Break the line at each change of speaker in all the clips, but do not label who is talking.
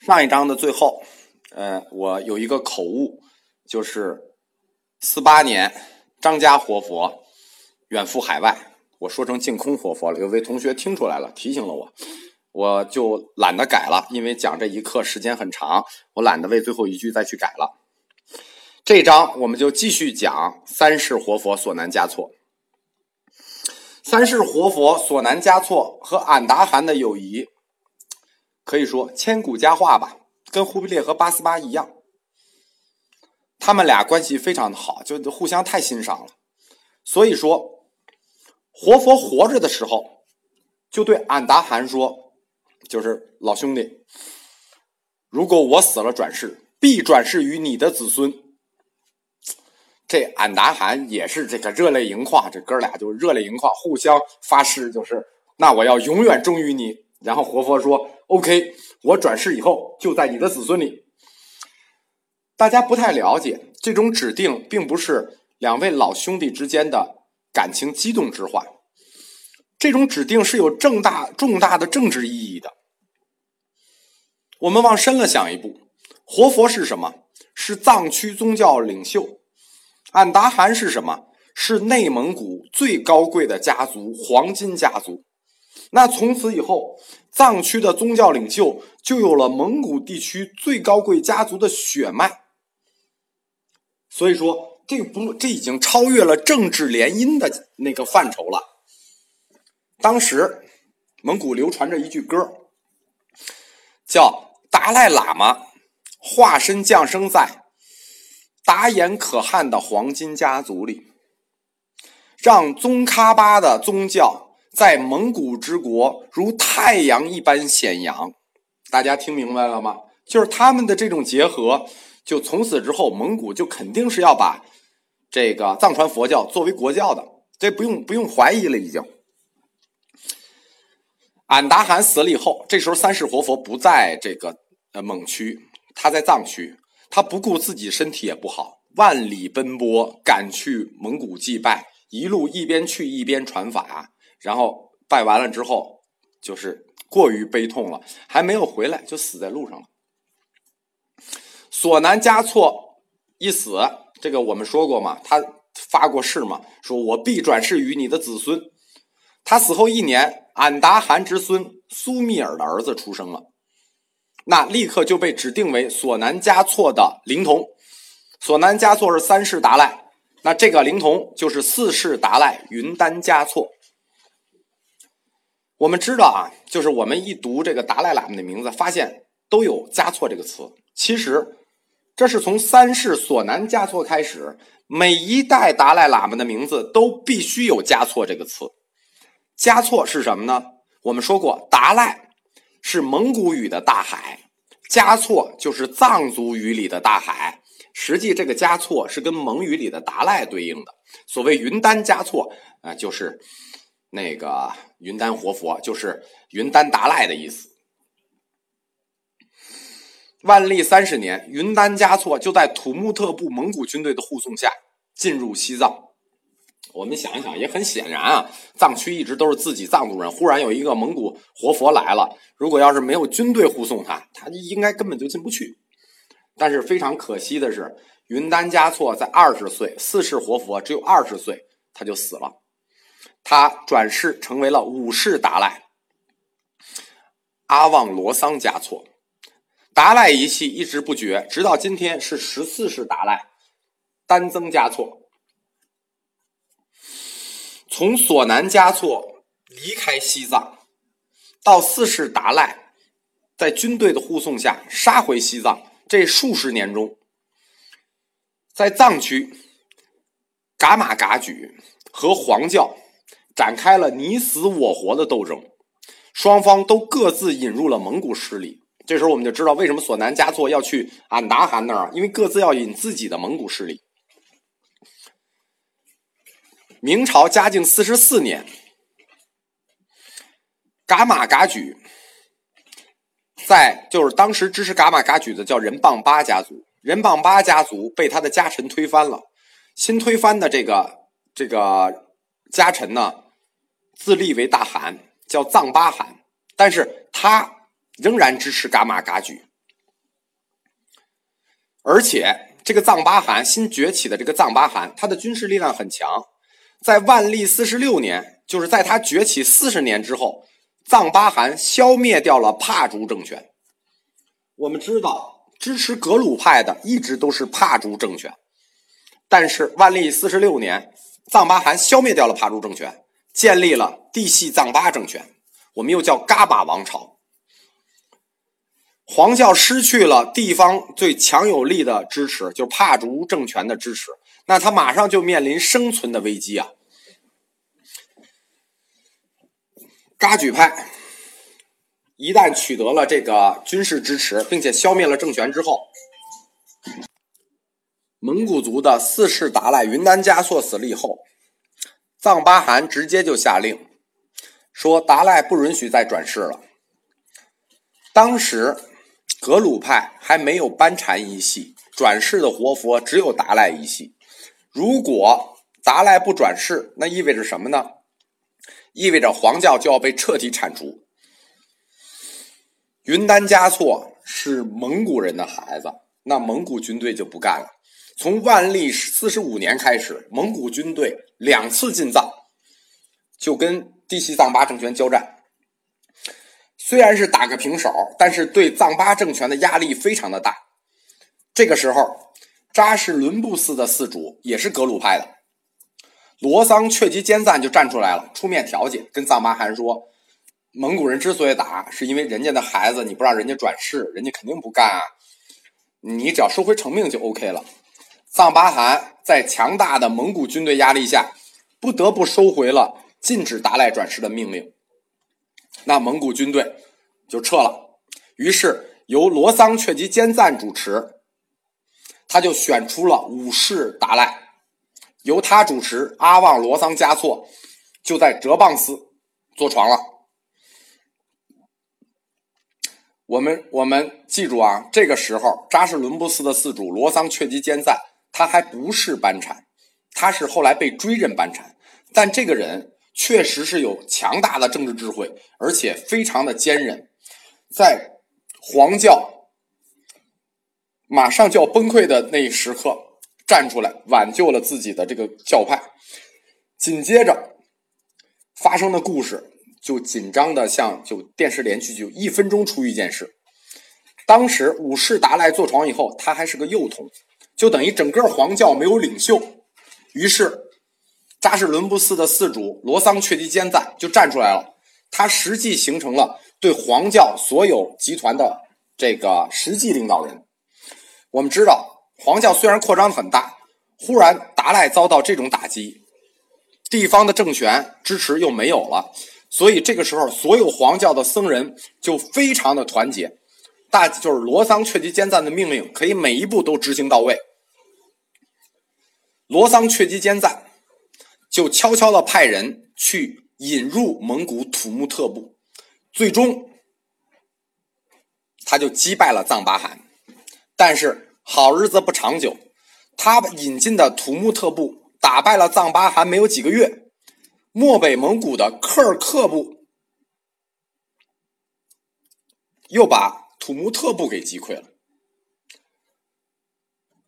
上一章的最后，呃，我有一个口误，就是四八年张家活佛远赴海外，我说成净空活佛了。有位同学听出来了，提醒了我，我就懒得改了，因为讲这一课时间很长，我懒得为最后一句再去改了。这章我们就继续讲三世活佛索南嘉措。三世活佛索南嘉措和俺答汗的友谊。可以说千古佳话吧，跟忽必烈和八思巴一样，他们俩关系非常的好，就互相太欣赏了。所以说，活佛活着的时候，就对俺答汗说：“就是老兄弟，如果我死了转世，必转世于你的子孙。”这俺答汗也是这个热泪盈眶，这哥俩就热泪盈眶，互相发誓，就是那我要永远忠于你。然后活佛说：“OK，我转世以后就在你的子孙里。”大家不太了解，这种指定并不是两位老兄弟之间的感情激动之话，这种指定是有重大重大的政治意义的。我们往深了想一步，活佛是什么？是藏区宗教领袖。俺答汗是什么？是内蒙古最高贵的家族——黄金家族。那从此以后，藏区的宗教领袖就有了蒙古地区最高贵家族的血脉。所以说，这不，这已经超越了政治联姻的那个范畴了。当时，蒙古流传着一句歌，叫“达赖喇嘛化身降生在达延可汗的黄金家族里，让宗喀巴的宗教。”在蒙古之国，如太阳一般显扬。大家听明白了吗？就是他们的这种结合，就从此之后，蒙古就肯定是要把这个藏传佛教作为国教的，这不用不用怀疑了。已经，俺答汗死了以后，这时候三世活佛不在这个呃蒙区，他在藏区，他不顾自己身体也不好，万里奔波赶去蒙古祭拜，一路一边去一边传法。然后拜完了之后，就是过于悲痛了，还没有回来就死在路上了。索南嘉措一死，这个我们说过嘛，他发过誓嘛，说我必转世于你的子孙。他死后一年，俺答汗之孙苏密尔的儿子出生了，那立刻就被指定为索南嘉措的灵童。索南嘉措是三世达赖，那这个灵童就是四世达赖云丹嘉措。我们知道啊，就是我们一读这个达赖喇嘛的名字，发现都有“加错”这个词。其实，这是从三世索南加错开始，每一代达赖喇嘛的名字都必须有“加错”这个词。加错是什么呢？我们说过，达赖是蒙古语的大海，加错就是藏族语里的大海。实际这个加错是跟蒙语里的达赖对应的。所谓云丹加错啊，就是。那个云丹活佛就是云丹达赖的意思。万历三十年，云丹嘉措就在土木特部蒙古军队的护送下进入西藏。我们想一想，也很显然啊，藏区一直都是自己藏族人，忽然有一个蒙古活佛来了，如果要是没有军队护送他，他应该根本就进不去。但是非常可惜的是，云丹嘉措在二十岁，四世活佛只有二十岁，他就死了。他转世成为了五世达赖阿旺罗桑嘉措，达赖一系一直不绝，直到今天是十四世达赖丹增嘉措。从索南嘉措离开西藏，到四世达赖在军队的护送下杀回西藏，这数十年中，在藏区噶玛噶举和黄教。展开了你死我活的斗争，双方都各自引入了蒙古势力。这时候我们就知道为什么索南嘉措要去俺答汗那儿，因为各自要引自己的蒙古势力。明朝嘉靖四十四年，噶玛噶举在就是当时支持噶玛噶举的叫仁蚌巴家族，仁蚌巴家族被他的家臣推翻了，新推翻的这个这个家臣呢？自立为大汗，叫藏巴汗，但是他仍然支持噶玛噶举，而且这个藏巴汗新崛起的这个藏巴汗，他的军事力量很强，在万历四十六年，就是在他崛起四十年之后，藏巴汗消灭掉了帕竹政权。我们知道，支持格鲁派的一直都是帕竹政权，但是万历四十六年，藏巴汗消灭掉了帕竹政权，建立了地系藏巴政权，我们又叫噶巴王朝。黄教失去了地方最强有力的支持，就是帕竹政权的支持，那他马上就面临生存的危机啊！噶举派。一旦取得了这个军事支持，并且消灭了政权之后，蒙古族的四世达赖云南加措死了以后，藏巴汗直接就下令说：“达赖不允许再转世了。”当时格鲁派还没有班禅一系，转世的活佛只有达赖一系。如果达赖不转世，那意味着什么呢？意味着黄教就要被彻底铲除。云丹嘉措是蒙古人的孩子，那蒙古军队就不干了。从万历四十五年开始，蒙古军队两次进藏，就跟地西藏巴政权交战。虽然是打个平手，但是对藏巴政权的压力非常的大。这个时候，扎什伦布寺的寺主也是格鲁派的罗桑却吉坚赞就站出来了，出面调解，跟藏巴汗说。蒙古人之所以打，是因为人家的孩子你不让人家转世，人家肯定不干啊。你只要收回成命就 OK 了。藏巴汗在强大的蒙古军队压力下，不得不收回了禁止达赖转世的命令。那蒙古军队就撤了。于是由罗桑却吉坚赞主持，他就选出了五世达赖，由他主持阿旺罗桑嘉措，就在哲蚌寺坐床了。我们我们记住啊，这个时候扎什伦布寺的寺主罗桑却吉坚赞，他还不是班禅，他是后来被追认班禅，但这个人确实是有强大的政治智慧，而且非常的坚韧，在黄教马上就要崩溃的那一时刻，站出来挽救了自己的这个教派。紧接着发生的故事。就紧张的像就电视连续剧，一分钟出一件事。当时五世达赖坐床以后，他还是个幼童，就等于整个黄教没有领袖。于是扎什伦布寺的寺主罗桑却吉坚赞就站出来了，他实际形成了对黄教所有集团的这个实际领导人。我们知道，黄教虽然扩张很大，忽然达赖遭到这种打击，地方的政权支持又没有了。所以这个时候，所有黄教的僧人就非常的团结，大就是罗桑却吉坚赞的命令可以每一步都执行到位。罗桑却吉坚赞就悄悄的派人去引入蒙古土木特部，最终他就击败了藏巴汗。但是好日子不长久，他引进的土木特部打败了藏巴汗没有几个月。漠北蒙古的科尔克部又把土木特部给击溃了。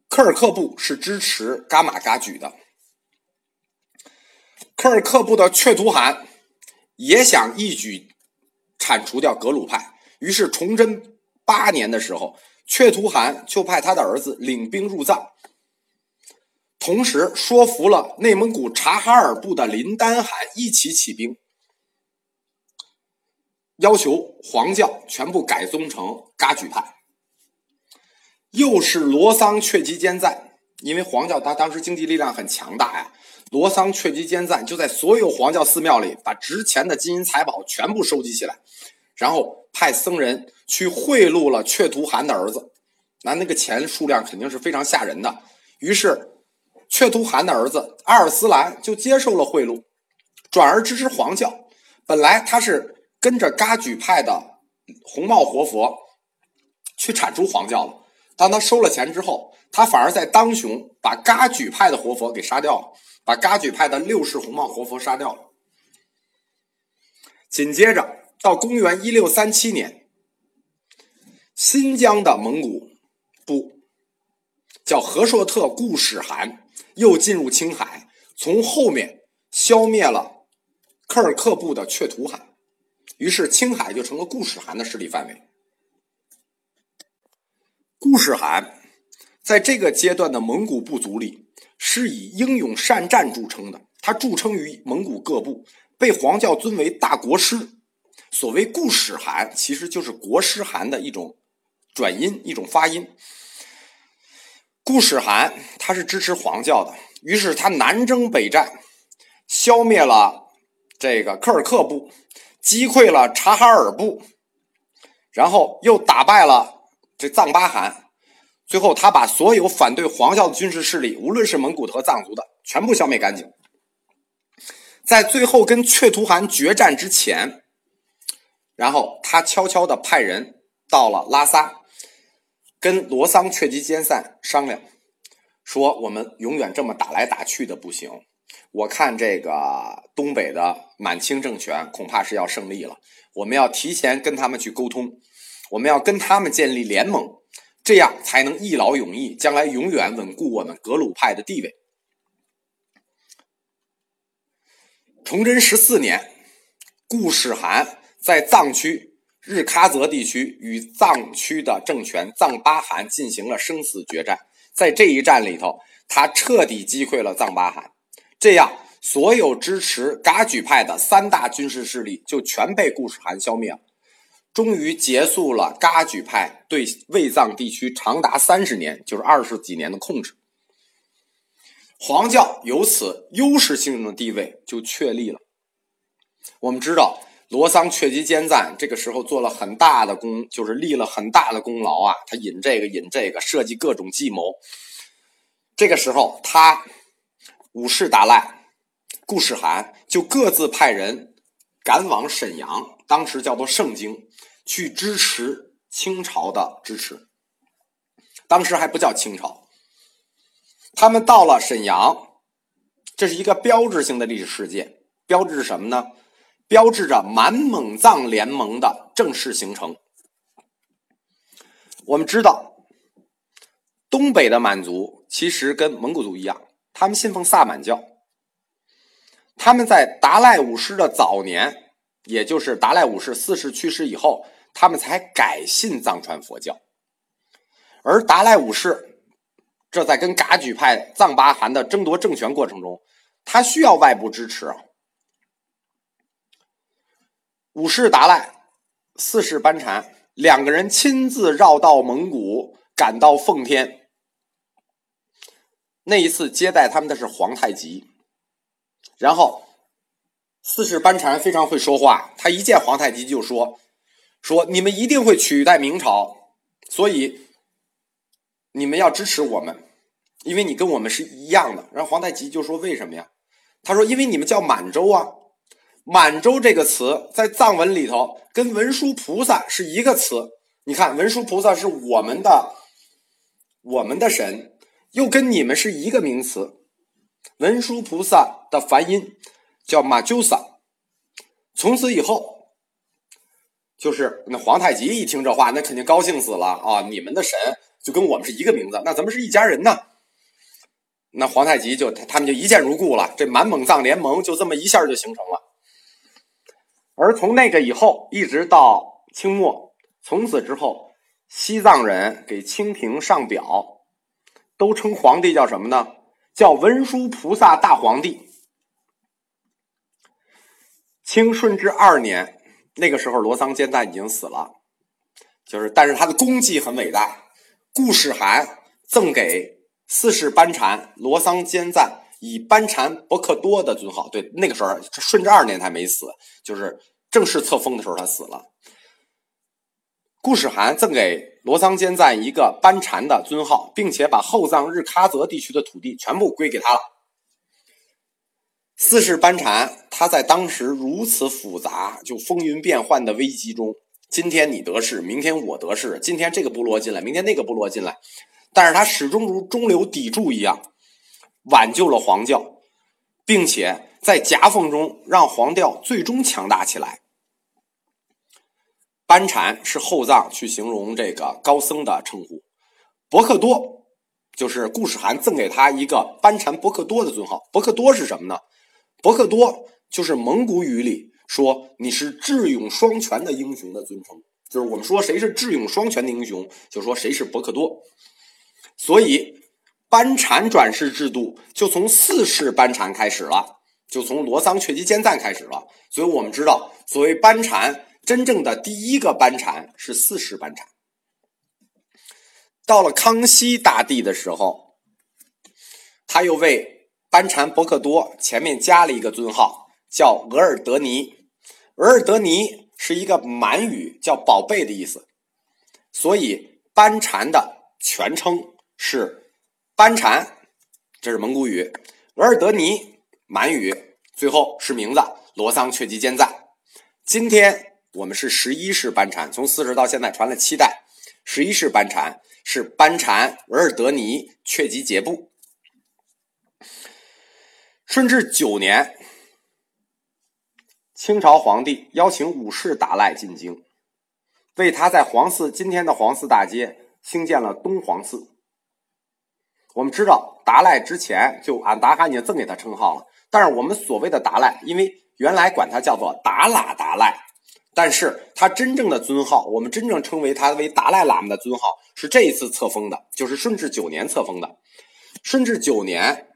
科尔克部是支持噶玛噶举的，科尔克部的却图汗也想一举铲除掉格鲁派，于是崇祯八年的时候，却图汗就派他的儿子领兵入藏。同时说服了内蒙古察哈尔部的林丹汗一起起兵，要求黄教全部改宗成噶举派。又是罗桑却吉坚赞，因为黄教他当时经济力量很强大呀。罗桑却吉坚赞就在所有黄教寺庙里把值钱的金银财宝全部收集起来，然后派僧人去贿赂了却图汗的儿子，那那个钱数量肯定是非常吓人的。于是。却图汗的儿子阿尔斯兰就接受了贿赂，转而支持黄教。本来他是跟着噶举派的红帽活佛去铲除黄教了，当他收了钱之后，他反而在当雄把噶举派的活佛给杀掉了，把噶举派的六世红帽活佛杀掉了。紧接着到公元一六三七年，新疆的蒙古部叫和硕特固始汗，又进入青海，从后面消灭了科尔克部的却图汗，于是青海就成了固始汗的势力范围。固始汗在这个阶段的蒙古部族里是以英勇善战著称的，他著称于蒙古各部，被黄教尊为大国师。所谓固始汗，其实就是国师汗的一种转音，一种发音。固始汗他是支持黄教的，于是他南征北战，消灭了这个科尔克部，击溃了察哈尔部，然后又打败了这藏巴汗。最后，他把所有反对黄教的军事势力，无论是蒙古的和藏族的，全部消灭干净。在最后跟却图汗决战之前。然后他悄悄的派人到了拉萨，跟罗桑却吉坚散商量，说我们永远这么打来打去的不行。我看这个东北的满清政权恐怕是要胜利了，我们要提前跟他们去沟通，我们要跟他们建立联盟，这样才能一劳永逸，将来永远稳固我们格鲁派的地位。崇祯十四年，顾世汗。在藏区日喀则地区与藏区的政权藏巴汗进行了生死决战，在这一战里头，他彻底击溃了藏巴汗，这样所有支持噶举派的三大军事势力就全被顾世汗消灭了，终于结束了噶举派对卫藏地区长达三十年，就是二十几年的控制，黄教由此优势性的地位就确立了。我们知道。罗桑却吉坚赞这个时候做了很大的功，就是立了很大的功劳啊！他引这个引这个，设计各种计谋。这个时候，他五世达赖、顾世汗就各自派人赶往沈阳，当时叫做盛京，去支持清朝的支持。当时还不叫清朝。他们到了沈阳，这是一个标志性的历史事件。标志是什么呢？标志着满蒙藏联盟的正式形成。我们知道，东北的满族其实跟蒙古族一样，他们信奉萨满教。他们在达赖五世的早年，也就是达赖五世四世去世以后，他们才改信藏传佛教。而达赖五世，这在跟噶举派藏巴汗的争夺政权过程中，他需要外部支持。五世达赖，四世班禅，两个人亲自绕道蒙古，赶到奉天。那一次接待他们的是皇太极，然后四世班禅非常会说话，他一见皇太极就说：“说你们一定会取代明朝，所以你们要支持我们，因为你跟我们是一样的。”然后皇太极就说：“为什么呀？”他说：“因为你们叫满洲啊。”满洲这个词在藏文里头跟文殊菩萨是一个词。你看，文殊菩萨是我们的我们的神，又跟你们是一个名词。文殊菩萨的梵音叫马鸠萨。从此以后，就是那皇太极一听这话，那肯定高兴死了啊！你们的神就跟我们是一个名字，那咱们是一家人呢。那皇太极就他他们就一见如故了，这满蒙藏联盟就这么一下就形成了。而从那个以后，一直到清末，从此之后，西藏人给清廷上表，都称皇帝叫什么呢？叫文殊菩萨大皇帝。清顺治二年，那个时候罗桑坚赞已经死了，就是，但是他的功绩很伟大。顾世汗赠给四世班禅罗桑坚赞。以班禅伯克多的尊号，对，那个时候顺治二年他没死，就是正式册封的时候他死了。顾世涵赠给罗桑坚赞一个班禅的尊号，并且把后藏日喀则地区的土地全部归给他了。四世班禅他在当时如此复杂、就风云变幻的危机中，今天你得势，明天我得势，今天这个部落进来，明天那个部落进来，但是他始终如中流砥柱一样。挽救了黄教，并且在夹缝中让黄教最终强大起来。班禅是后藏去形容这个高僧的称呼，伯克多就是故事函赠给他一个班禅伯克多的尊号。伯克多是什么呢？伯克多就是蒙古语里说你是智勇双全的英雄的尊称。就是我们说谁是智勇双全的英雄，就说谁是伯克多。所以班禅转世制度就从四世班禅开始了，就从罗桑却吉坚赞开始了。所以我们知道，所谓班禅，真正的第一个班禅是四世班禅。到了康熙大帝的时候，他又为班禅博克多前面加了一个尊号，叫额尔德尼。额尔德尼是一个满语，叫宝贝的意思。所以班禅的全称是班禅，这是蒙古语；额尔德尼满语，最后是名字罗桑却吉坚赞。今天我们是十一世班禅，从四世到现在传了七代，十一世班禅。是班禅额尔德尼却吉杰布。顺治九年，清朝皇帝邀请五世达赖进京，为他在皇寺今天的皇寺大街兴建了东皇寺。我们知道达赖之前就俺达哈已经赠给他称号了，但是我们所谓的达赖，因为原来管他叫做达喇达赖。但是他真正的尊号，我们真正称为他为达赖喇嘛的尊号，是这一次册封的，就是顺治九年册封的。顺治九年，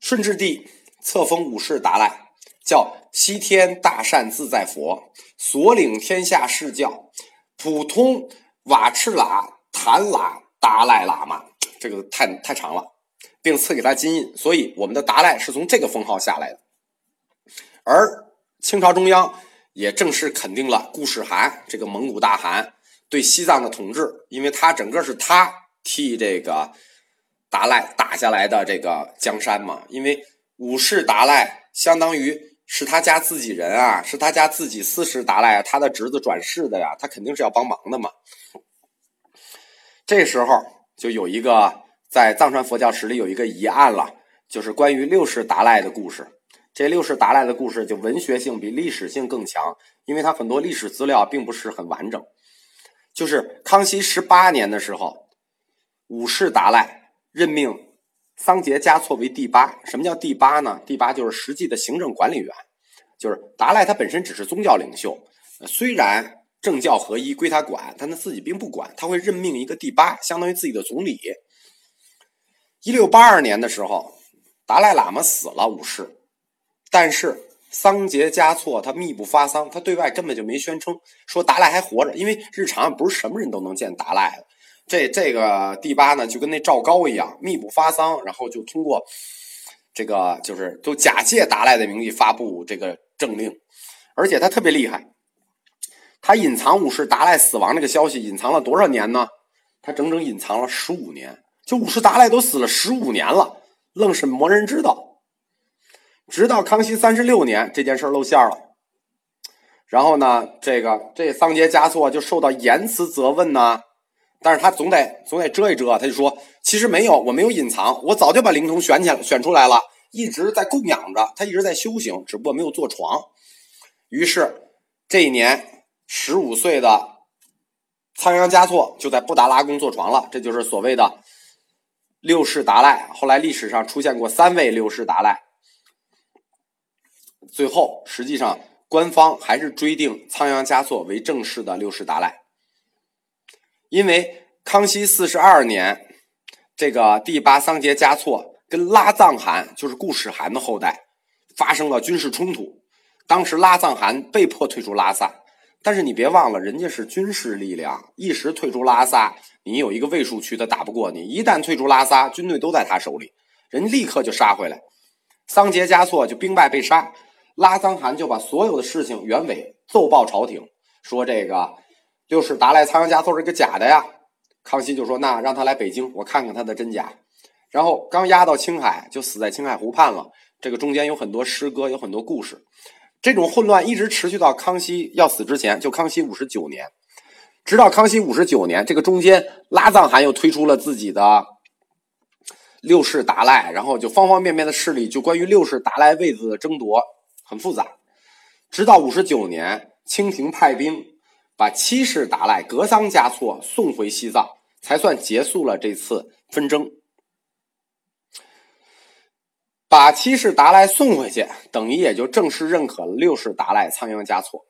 顺治帝册封五世达赖，叫西天大善自在佛，所领天下释教，普通瓦赤喇檀喇达赖喇嘛，这个太太长了，并赐给他金印，所以我们的达赖是从这个封号下来的。而清朝中央。也正式肯定了顾世涵这个蒙古大汗对西藏的统治，因为他整个是他替这个达赖打下来的这个江山嘛。因为五世达赖相当于是他家自己人啊，是他家自己四世达赖他的侄子转世的呀，他肯定是要帮忙的嘛。这时候就有一个在藏传佛教史里有一个疑案了，就是关于六世达赖的故事。这六世达赖的故事就文学性比历史性更强，因为它很多历史资料并不是很完整。就是康熙十八年的时候，五世达赖任命桑杰嘉措为第八。什么叫第八呢？第八就是实际的行政管理员。就是达赖他本身只是宗教领袖，虽然政教合一归他管，但他自己并不管，他会任命一个第八，相当于自己的总理。一六八二年的时候，达赖喇嘛死了，五世。但是桑杰嘉措他密不发丧，他对外根本就没宣称说达赖还活着，因为日常不是什么人都能见达赖的。这这个第八呢，就跟那赵高一样，密不发丧，然后就通过这个就是都假借达赖的名义发布这个政令，而且他特别厉害，他隐藏武士达赖死亡这个消息隐藏了多少年呢？他整整隐藏了十五年，就武士达赖都死了十五年了，愣是没人知道。直到康熙三十六年，这件事露馅了。然后呢，这个这桑杰嘉措就受到严词责问呢。但是他总得总得遮一遮，他就说：“其实没有，我没有隐藏，我早就把灵童选起来选出来了，一直在供养着，他一直在修行，只不过没有坐床。”于是这一年，十五岁的仓央嘉措就在布达拉宫坐床了。这就是所谓的六世达赖。后来历史上出现过三位六世达赖。最后，实际上官方还是追定仓央嘉措为正式的六世达赖，因为康熙四十二年，这个第八桑杰嘉措跟拉藏汗，就是顾世涵的后代，发生了军事冲突。当时拉藏汗被迫退出拉萨，但是你别忘了，人家是军事力量，一时退出拉萨，你有一个卫戍区，他打不过你；一旦退出拉萨，军队都在他手里，人家立刻就杀回来。桑杰嘉措就兵败被杀。拉藏汗就把所有的事情原委奏报朝廷，说这个六世达赖仓央嘉措是个假的呀。康熙就说：“那让他来北京，我看看他的真假。”然后刚押到青海，就死在青海湖畔了。这个中间有很多诗歌，有很多故事。这种混乱一直持续到康熙要死之前，就康熙五十九年，直到康熙五十九年，这个中间拉藏汗又推出了自己的六世达赖，然后就方方面面的势力就关于六世达赖位子的争夺。很复杂，直到五十九年，清廷派兵把七世达赖格桑嘉措送回西藏，才算结束了这次纷争。把七世达赖送回去，等于也就正式认可了六世达赖仓央嘉措。